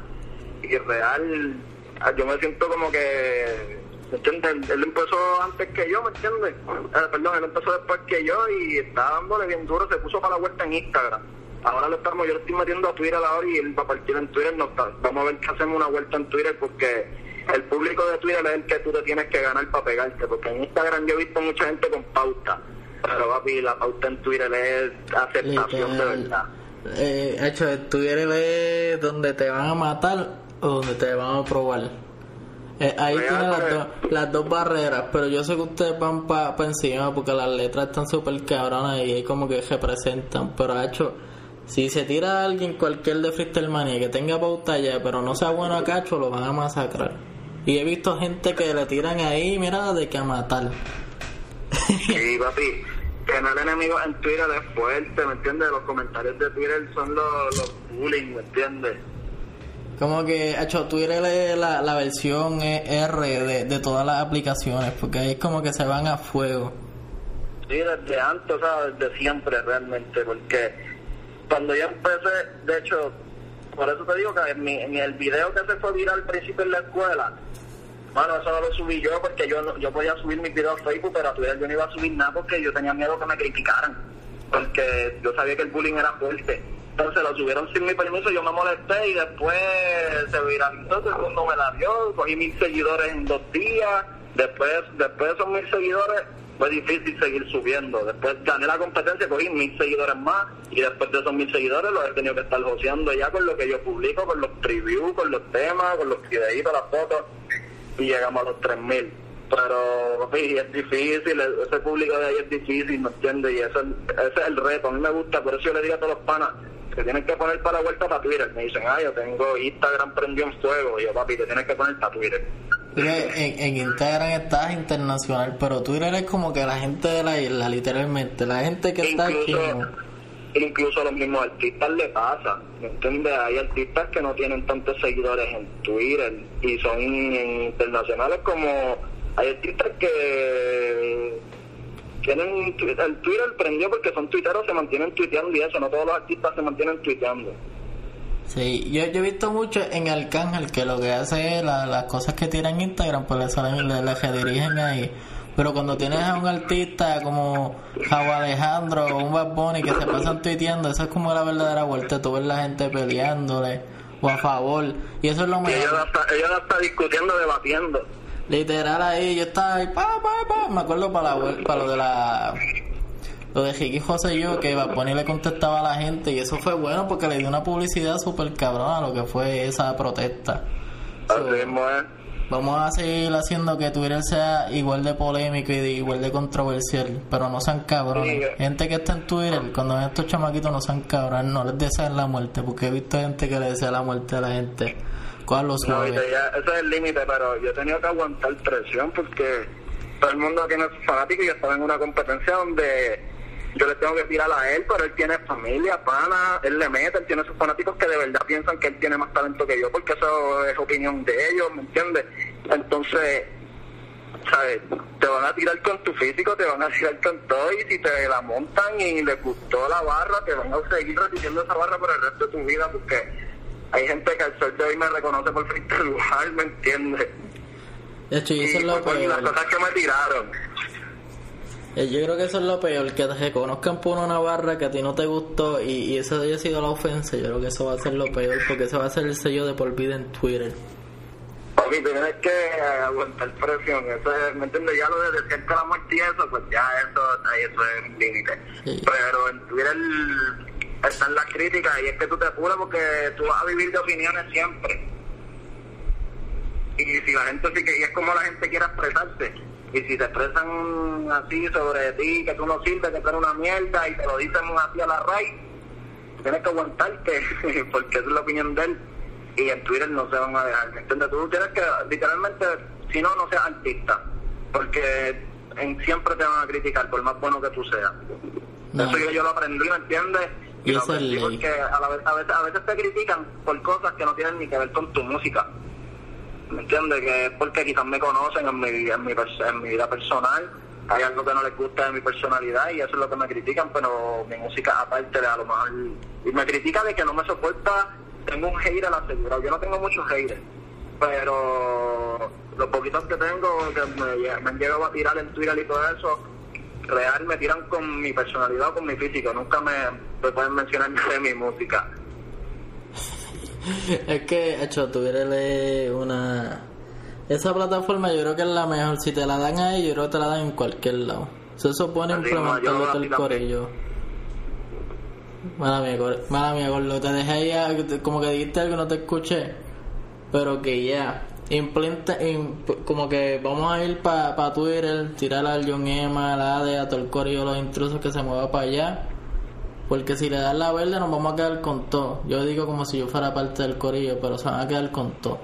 y real ah, yo me siento como que ¿me entiendes? Él empezó antes que yo, ¿me entiendes? Eh, perdón, él empezó después que yo y está dándole bien duro, se puso para la vuelta en Instagram. Ahora lo estamos, yo lo estoy metiendo a Twitter ahora y él va a partir en Twitter. No vamos a ver que hacemos una vuelta en Twitter porque el público de Twitter es el que tú te tienes que ganar para pegarte. Porque en Instagram yo he visto mucha gente con pauta pero papi, la pauta en Twitter es aceptación de verdad. Eh, hecho, Twitter es donde te van a matar o donde te van a probar. Eh, ahí tiene las, las, dos barreras, pero yo sé que ustedes van para pa encima porque las letras están súper cabronas y ahí como que representan. Pero hecho, si se tira a alguien cualquier de Freestyle Mania que tenga pauta ya, pero no sea bueno a cacho, lo van a masacrar. Y he visto gente que le tiran ahí, mira, de que a matar. Sí, papi tener enemigos en Twitter es fuerte, ¿me entiendes? Los comentarios de Twitter son los, los bullying, ¿me entiendes? Como que, hecho, Twitter es la, la versión R de, de todas las aplicaciones, porque ahí es como que se van a fuego. Sí, desde antes, o sea, desde siempre realmente, porque cuando yo empecé, de hecho, por eso te digo que en, mi, en el video que se fue viral al principio en la escuela, bueno, eso no lo subí yo porque yo yo podía subir mis videos a Facebook, pero a Twitter yo no iba a subir nada porque yo tenía miedo que me criticaran. Porque yo sabía que el bullying era fuerte. Entonces lo subieron sin mi permiso, yo me molesté y después se viralizó, todo el mundo me la dio, cogí mil seguidores en dos días. Después, después de esos mil seguidores fue difícil seguir subiendo. Después gané la competencia, cogí mil seguidores más y después de esos mil seguidores los he tenido que estar joseando ya con lo que yo publico, con los previews, con los temas, con los videitos, las fotos y llegamos a los 3.000. Pero, es difícil, ese público de ahí es difícil, ¿me entiendes? Y ese, ese es el reto. A mí me gusta, por eso yo le digo a todos los panas que tienen que poner para la vuelta para Twitter. Me dicen, ah, yo tengo Instagram prendió en fuego. Y yo, papi, te tienes que poner para Twitter. En, en, Instagram estás internacional, pero Twitter es como que la gente de la isla, literalmente. La gente que está aquí. Incluso a los mismos artistas le pasa, ¿me entiendes? Hay artistas que no tienen tantos seguidores en Twitter y son internacionales como hay artistas que tienen el Twitter prendió porque son tuiteros, se mantienen tuiteando y eso, no todos los artistas se mantienen tuiteando. Sí, yo, yo he visto mucho en Arcángel que lo que hace es las cosas que tiene en Instagram, pues le, le, le redirigen ahí. Pero cuando tienes a un artista como Javo Alejandro o un Bad Bunny que se pasan tuiteando, eso es como la verdadera vuelta, tú ves la gente peleándole o a favor. Y eso es lo mejor. Ellos hasta, ellos hasta discutiendo, debatiendo. Literal ahí, yo estaba ahí, pa, pa, pa. me acuerdo para, la, para lo de la... Lo de Jiki José y yo, que Bad Bunny le contestaba a la gente y eso fue bueno porque le dio una publicidad súper cabrona a lo que fue esa protesta. Así mismo es vamos a seguir haciendo que Twitter sea igual de polémico y de, igual de controversial, pero no sean cabrones. Gente que está en Twitter, cuando ven estos chamaquitos no sean cabrones, no les deseen la muerte, porque he visto gente que le desea la muerte a la gente. ¿Cuál los no, ese es el límite, pero yo he tenido que aguantar presión porque todo el mundo tiene sus fanáticos y yo estaba en una competencia donde yo le tengo que tirar a él, pero él tiene familia, pana, él le mete, él tiene sus fanáticos que de verdad piensan que él tiene más talento que yo, porque eso es opinión de ellos, ¿me entiendes? Entonces, ¿sabes? Te van a tirar con tu físico, te van a tirar con todo, y si te la montan y le gustó la barra, te van a seguir repitiendo esa barra por el resto de tu vida, porque hay gente que al sol de hoy me reconoce por lugar, ¿me entiendes? De hecho, y eso es lo por las cosas que me tiraron. Eh, yo creo que eso es lo peor, que te reconozcan por una barra que a ti no te gustó y, y eso haya sido la ofensa. Yo creo que eso va a ser lo peor, porque eso va a ser el sello de por vida en Twitter. Papi, tienes que aguantar presión. Eso es, ¿me entiendes? Ya lo de decir que la muerte y eso, pues ya eso, ahí eso es un límite. Pero en Twitter están las críticas y es que tú te apuras porque tú vas a vivir de opiniones siempre. Y si la gente sí que, y es como la gente quiera expresarse y si te expresan así sobre ti, que tú no sirves, que tú eres una mierda y te lo dicen así a la raíz, tienes que aguantarte *laughs* porque es la opinión de él y en Twitter no se van a dejar, ¿me entiendes? Tú tienes que, literalmente, si no, no seas artista, porque en, siempre te van a criticar por más bueno que tú seas. Eso yo, yo lo aprendí, ¿me entiendes? Y, lo aprendí porque a, la a, veces, a veces te critican por cosas que no tienen ni que ver con tu música. ¿Me entiendes? Que es porque quizás me conocen en mi, en mi, en mi vida personal, hay algo que no les gusta de mi personalidad y eso es lo que me critican, pero mi música aparte de a lo mejor... Y me critica de que no me soporta, tengo un hater la asegurado, yo no tengo muchos haters, pero los poquitos que tengo, que me, me han llegado a tirar en Twitter y todo eso, real me tiran con mi personalidad o con mi físico, nunca me pueden mencionar de *laughs* mi música. Es que, hecho, tuviera una. Esa plataforma yo creo que es la mejor. Si te la dan ahí, yo creo que te la dan en cualquier lado. Se supone implementarlo todo el corillo. Mala mía, mala mía, Gordo. Te dejé ahí, como que dijiste algo, no te escuché. Pero que ya. Implanta, como que vamos a ir para pa Twitter, tirar al John Emma, la ADE, a todo el corillo, los intrusos que se mueva para allá porque si le das la verde nos vamos a quedar con todo. Yo digo como si yo fuera parte del corillo, pero se van a quedar con todo.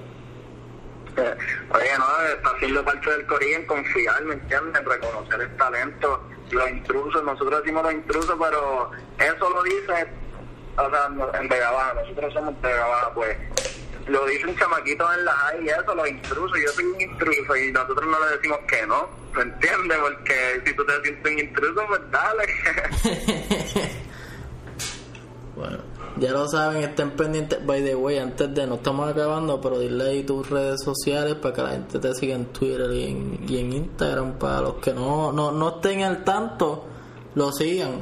Eh, oye, no, está siendo parte del corillo en confiar, ¿me entiendes? Reconocer el talento, los intrusos, nosotros decimos los intrusos, pero eso lo dice, o sea, en Vega Baja, nosotros somos de Vega Baja, pues lo dice un chamaquito en la high y eso, los intrusos, yo soy un intruso y nosotros no le decimos que no, ¿me entiendes? Porque si tú te sientes un intruso, pues dale. *laughs* Bueno, ya lo saben, estén pendientes. By the way, antes de no estamos acabando, pero dile ahí tus redes sociales para que la gente te siga en Twitter y en, Instagram. Para los que no, no, no estén al tanto, lo sigan.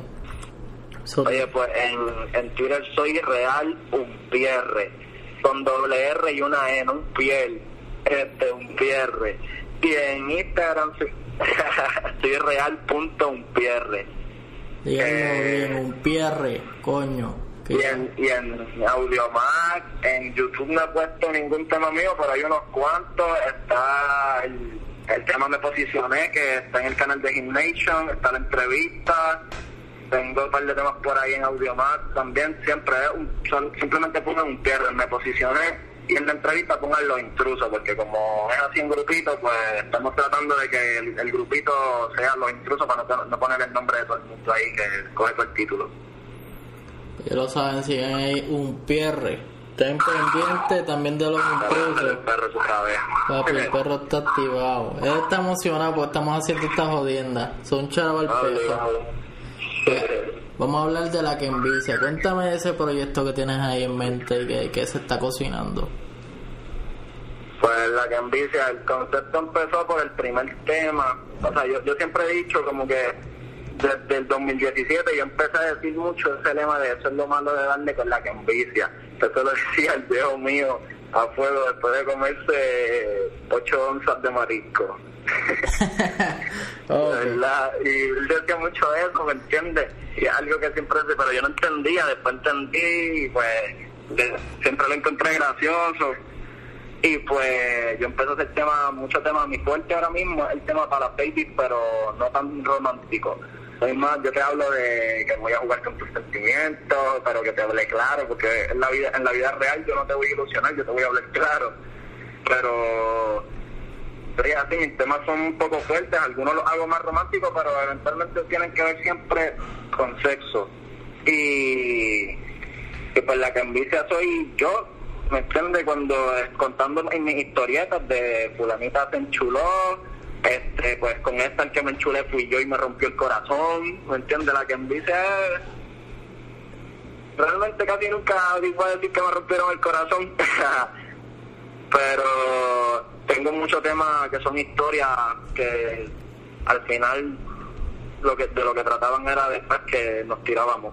Oye, pues en, en Twitter soy real un pierre, con doble R y una E, no un piel, este un pierre. Y en Instagram soy, *laughs* real punto un pierre. bien, un pierre, coño. Y en, y en Audiomac, en YouTube no he puesto ningún tema mío, pero hay unos cuantos. Está el, el tema Me Posicioné, que está en el canal de Gymnation, está la entrevista. Tengo un par de temas por ahí en Audiomac también. Siempre un, simplemente pongan un pierre, Me Posicioné. Y en la entrevista pongan los intrusos, porque como es así en grupito, pues estamos tratando de que el, grupito sea los intrusos para no, no poner el nombre de todo el mundo ahí que coge todo el título. Ya lo saben, siguen ahí un pierre. Estén pendientes también de los impulsos. El perro. Papi, el perro está activado. Él está emocionado porque estamos haciendo esta jodienda. Son chavos al peso. Pues, vamos a hablar de la que envicia. Cuéntame de ese proyecto que tienes ahí en mente y que, que se está cocinando. Pues la que envicia, el concepto empezó por el primer tema. O sea, yo, yo siempre he dicho como que desde el 2017 yo empecé a decir mucho ese lema de eso es lo malo de darle con la que envicia. Eso lo *laughs* decía el viejo mío a fuego después de comerse 8 onzas de marisco. *laughs* ¿Verdad? Y él decía mucho eso, ¿me entiendes? Y algo que siempre decía, pero yo no entendía, después entendí y pues siempre lo encontré gracioso. Y pues yo empecé a hacer tema, mucho tema, mi fuerte ahora mismo es el tema para baby, pero no tan romántico. Es más, yo te hablo de que voy a jugar con tus sentimientos, pero que te hable claro, porque en la vida en la vida real yo no te voy a ilusionar, yo te voy a hablar claro. Pero sí, así, mis temas son un poco fuertes, algunos los hago más románticos, pero eventualmente tienen que ver siempre con sexo. Y, y pues la envicia soy yo, ¿me entiendes? Cuando contando mis historietas de fulanita se enchuló, este, pues con esta el que me enchulé fui yo y me rompió el corazón, ¿me entiendes? La que envicia es... Realmente casi nunca voy a decir que me rompieron el corazón, *laughs* pero tengo muchos temas que son historias que al final lo que de lo que trataban era después que nos tirábamos.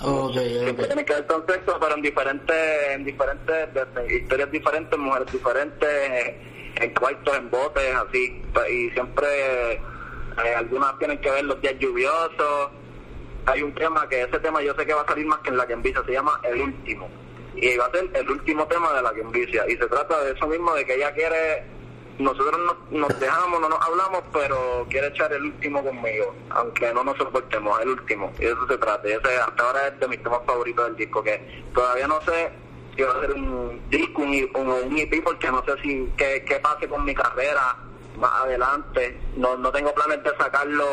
Okay, Siempre tiene que ver con sexo, pero en diferentes, en diferentes historias diferentes, mujeres diferentes, en cuartos, en botes, así. Y siempre eh, algunas tienen que ver los días lluviosos. Hay un tema que ese tema yo sé que va a salir más que en la que envicia, se llama El Último. Y va a ser el último tema de la que envicia. Y se trata de eso mismo, de que ella quiere nosotros nos, dejamos, no nos hablamos, pero quiere echar el último conmigo, aunque no nos soportemos, el último. Y eso se trata. Y ese hasta ahora es de mis temas favoritos del disco, que todavía no sé si va a ser un disco, un, un, un EP, porque no sé si qué, qué pase con mi carrera más adelante. No, no tengo planes de sacarlo.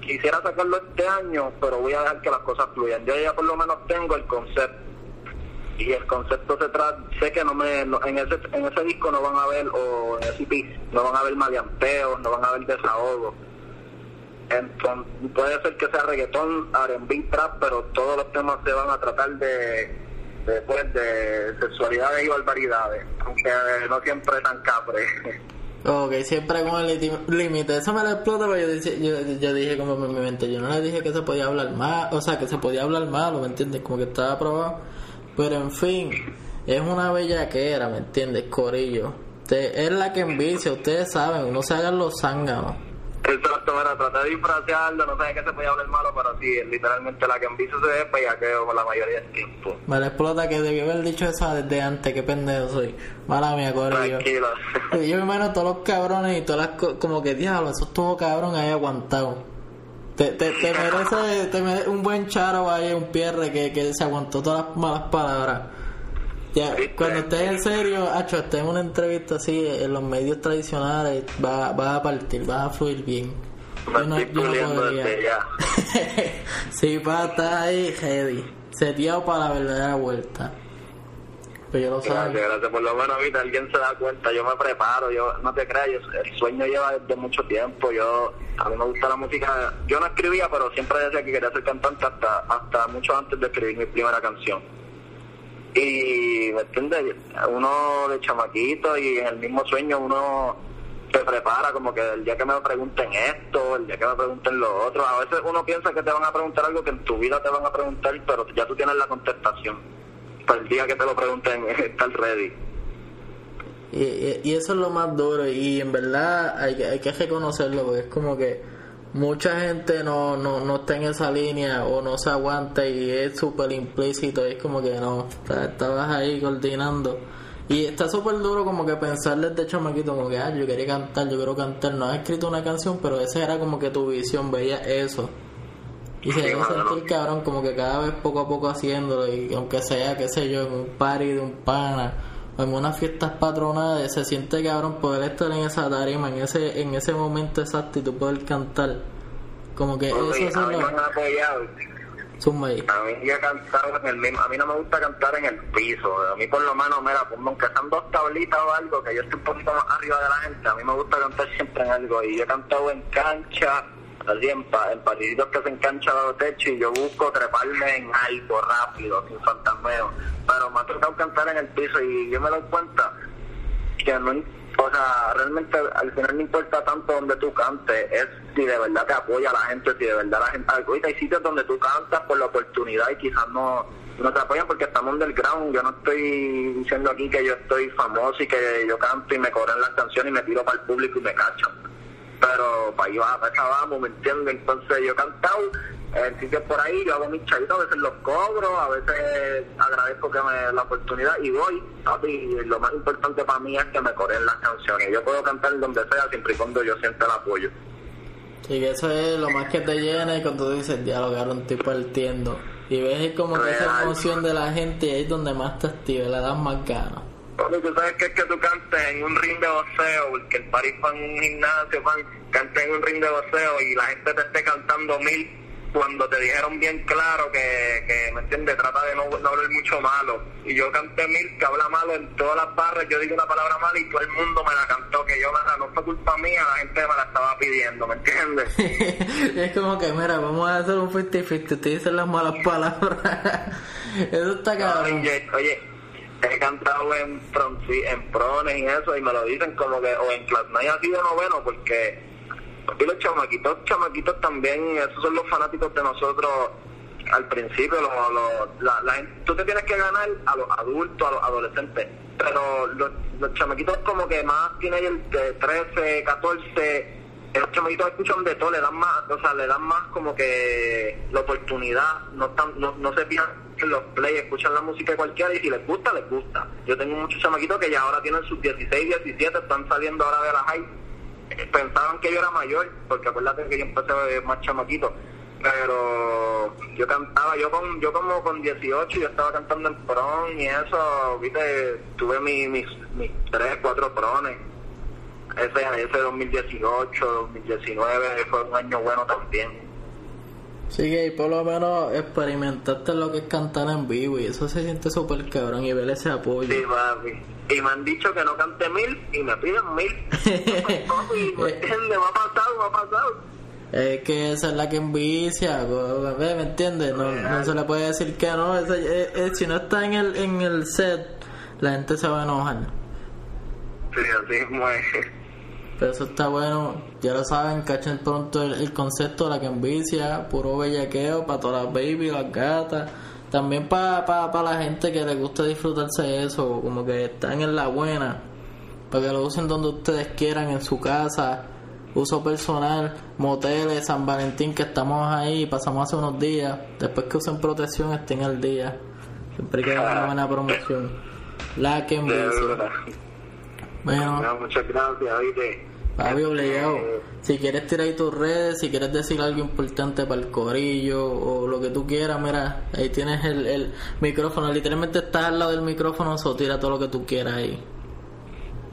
Quisiera sacarlo este año, pero voy a dejar que las cosas fluyan. Yo ya por lo menos tengo el concepto y el concepto se trata, sé que no me, en, ese, en ese disco no van a ver, o en ese EP, no van a ver maleanteos, no van a ver desahogo. Entonces, puede ser que sea reggaetón, R&B, trap, pero todos los temas se van a tratar de, de, pues, de sexualidades y barbaridades, aunque no siempre tan capre. Ok, siempre con el límite. Eso me lo explota, pero yo, dije, yo, dije como en mi mente, yo no le dije que se podía hablar mal, o sea, que se podía hablar malo, ¿me entiendes? Como que estaba aprobado pero en fin, es una bellaquera, ¿me entiendes? Corillo. Es la que envicia, ustedes saben, no se hagan los zánganos. Exacto, bueno, traté de disfrazarlo, no sé qué se podía hablar malo, pero sí, literalmente la que envicia se ve bellaqueo la mayoría del tiempo. Me la explota que debió haber dicho eso desde antes, qué pendejo soy. Mala mía, Corillo. Tranquilo. *laughs* Yo me imagino todos los cabrones y todas las como que diablo, esos todo cabrón ahí aguantado. Te, te, te merece, te merece un buen charo ahí, un pierre que, que se aguantó todas las malas palabras. Ya, cuando estés en serio, Hacho, estés en una entrevista así en los medios tradicionales, va, va a partir, va a fluir bien. Yo no, yo no podría. *laughs* sí, para estar ahí, heavy. Seteado para la verdadera vuelta. Pero yo lo gracias, gracias. Por lo menos ahorita alguien se da cuenta. Yo me preparo. Yo no te creas. el sueño lleva desde mucho tiempo. Yo a mí me gusta la música. Yo no escribía, pero siempre decía que quería ser cantante hasta hasta mucho antes de escribir mi primera canción. Y me entiendes, uno de chamaquito y en el mismo sueño uno se prepara como que el día que me pregunten esto, el día que me pregunten lo otro, a veces uno piensa que te van a preguntar algo que en tu vida te van a preguntar, pero ya tú tienes la contestación el día que te lo pregunten *laughs* estar ready. Y, y, eso es lo más duro y en verdad hay que, hay que reconocerlo es como que mucha gente no, no, no está en esa línea o no se aguanta y es súper implícito es como que no, estabas ahí coordinando. Y está súper duro como que pensar desde chamaquito como que ah, yo quería cantar, yo quiero cantar, no has escrito una canción pero esa era como que tu visión, veía eso. Y se debe sentir cabrón como que cada vez poco a poco haciéndolo y aunque sea, qué sé yo, en un party de un pana en unas fiestas patronadas, se siente cabrón poder estar en esa tarima, en ese en ese momento exacto y tú poder cantar. Como que eso es lo... A mí yo he cantado en el mismo, a mí no me gusta cantar en el piso, a mí por lo menos, mira, pues, aunque sean dos tablitas o algo, que yo estoy un poquito más arriba de la gente, a mí me gusta cantar siempre en algo, y yo he cantado en cancha, así en, pa, en partiditos que se engancha los techo y yo busco treparme en algo rápido, sin fantasmeo, pero me ha tocado cantar en el piso y yo me doy cuenta que no o sea, realmente al final no importa tanto donde tú cantes, es si de verdad te apoya la gente, si de verdad la gente... Ahorita hay sitios donde tú cantas por la oportunidad y quizás no, no te apoyan porque estamos underground. Yo no estoy diciendo aquí que yo estoy famoso y que yo canto y me cobran las canciones y me tiro para el público y me cachan. Pero para allá, para vamos, ¿me entiendes? Entonces yo he cantado en sitios por ahí, yo hago mis chavitos, a veces los cobro, a veces agradezco que me la oportunidad y voy, y lo más importante para mí es que me corren las canciones. Yo puedo cantar donde sea siempre y cuando yo sienta el apoyo. Sí, que eso es lo más que te llena y cuando tú dices, dialogar un tipo partiendo. Y ves como que esa emoción de la gente y ahí es donde más te activa, le das más ganas. Tú sabes que es que tú cantes en un ring de boxeo, porque el París fue en un gimnasio, fan, cantes en un ring de boxeo y la gente te esté cantando mil cuando te dijeron bien claro que, que ¿me entiendes? Trata de no, hablar mucho malo. Y yo canté mil que habla malo en todas las barras, yo digo una palabra mala y todo el mundo me la cantó, que yo la, no fue culpa mía, la gente me la estaba pidiendo, ¿me entiendes? *laughs* es como que, mira, vamos a hacer un 50-50, te dicen las malas palabras. *laughs* eso está cabrón. oye, he cantado en, en prones y eso, y me lo dicen como que, o en class ha sido noveno, porque y los chamaquitos, chamaquitos también, esos son los fanáticos de nosotros al principio. la, la, tú te tienes que ganar a los adultos, a los adolescentes, pero los, chamaquitos como que más tienen de 13, 14, los chamaquitos escuchan de todo, le dan más, o sea, le dan más como que la oportunidad, no están, no, no se fijan en los play, escuchan la música cualquiera y si les gusta, les gusta. Yo tengo muchos chamaquitos que ya ahora tienen sus 16, 17, están saliendo ahora de la high pensaban que yo era mayor, porque acuérdate que yo empecé más chamaquito, pero yo cantaba, yo con yo como con 18 yo estaba cantando en pron y eso, viste, tuve mis, mis, mis 3, 4 prones. Ese, ese 2018, 2019 fue un año bueno también. Sí, que por lo menos experimentaste lo que es cantar en vivo y eso se siente súper cabrón y ver ese apoyo. Sí, papi y me han dicho que no cante mil y me piden mil. *laughs* ¿Me ha pasado, me ha pasado. Es que esa es la que envicia, ¿me entiendes? No, no se le puede decir que no. si no está en el, en el set, la gente se va a enojar. Sí, así es. Pero eso está bueno, ya lo saben, cachen pronto el, concepto de la envicia, puro bellaqueo para todas las baby, las gatas. También para pa, la gente que le gusta disfrutarse eso, como que están en la buena, para que lo usen donde ustedes quieran, en su casa, uso personal, moteles, San Valentín, que estamos ahí, pasamos hace unos días, después que usen protección estén al día, siempre queda una buena promoción. La que Bueno, muchas gracias, Papi, obligado. Si quieres tirar ahí tus redes, si quieres decir algo importante para el corillo o lo que tú quieras, mira, ahí tienes el, el micrófono. Literalmente estás al lado del micrófono, o tira todo lo que tú quieras ahí.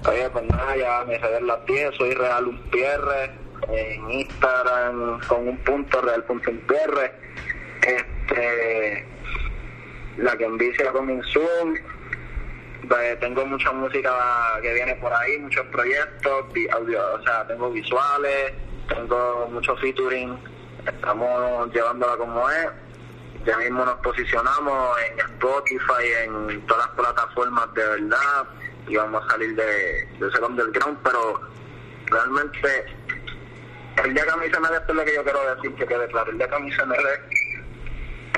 Oye, pues nada, ya me de la pies, soy Real Un Pierre, en Instagram con un punto, Real Punto Pierre. Este, la que envicia con Zoom pues, tengo mucha música que viene por ahí, muchos proyectos, audio, o sea, tengo visuales, tengo mucho featuring, estamos llevándola como es. Ya mismo nos posicionamos en Spotify, en todas las plataformas de verdad, y vamos a salir de, de ese underground, pero realmente el día que a mí se me dé, esto es lo que yo quiero decir, que quede claro, el día que a mí se me dé,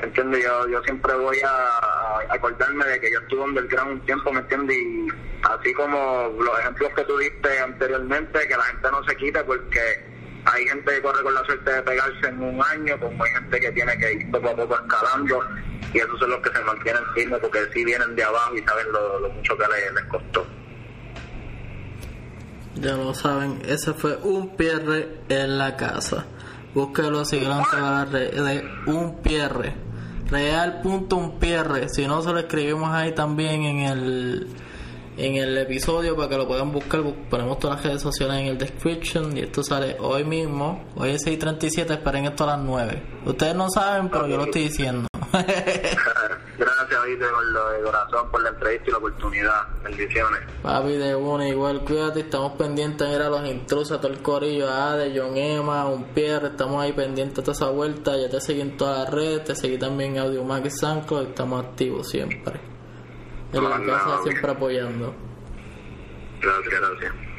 entiendes? Yo, yo siempre voy a, acordarme de que yo estuve underground un tiempo, ¿me entiendes? Y así como los ejemplos que tú diste anteriormente, que la gente no se quita porque hay gente que corre con la suerte de pegarse en un año, como hay gente que tiene que ir poco a poco escalando, y esos son los que se mantienen firmes porque sí vienen de abajo y saben lo, mucho que les, costó. Ya lo saben, ese fue un pierre en la casa. Búsquelo, síguelo en las redes, un pierre real.unpr si no se lo escribimos ahí también en el en el episodio para que lo puedan buscar. Ponemos todas las redes sociales en el description y esto sale hoy mismo. Hoy es 6.37, esperen esto a las 9. Ustedes no saben, pero yo lo estoy diciendo. *laughs* *laughs* Gracias, Vite, por de corazón, por la entrevista y la oportunidad. Bendiciones. Papi, de una, igual cuídate, estamos pendientes a ir a los intrusos, a todo el corillo, a de John Emma, un Pierre, estamos ahí pendientes a toda esa vuelta, ya te seguí en todas las redes, te seguí también en Audio Max Sanco, estamos activos siempre. En la casa siempre apoyando. Gracias, gracias.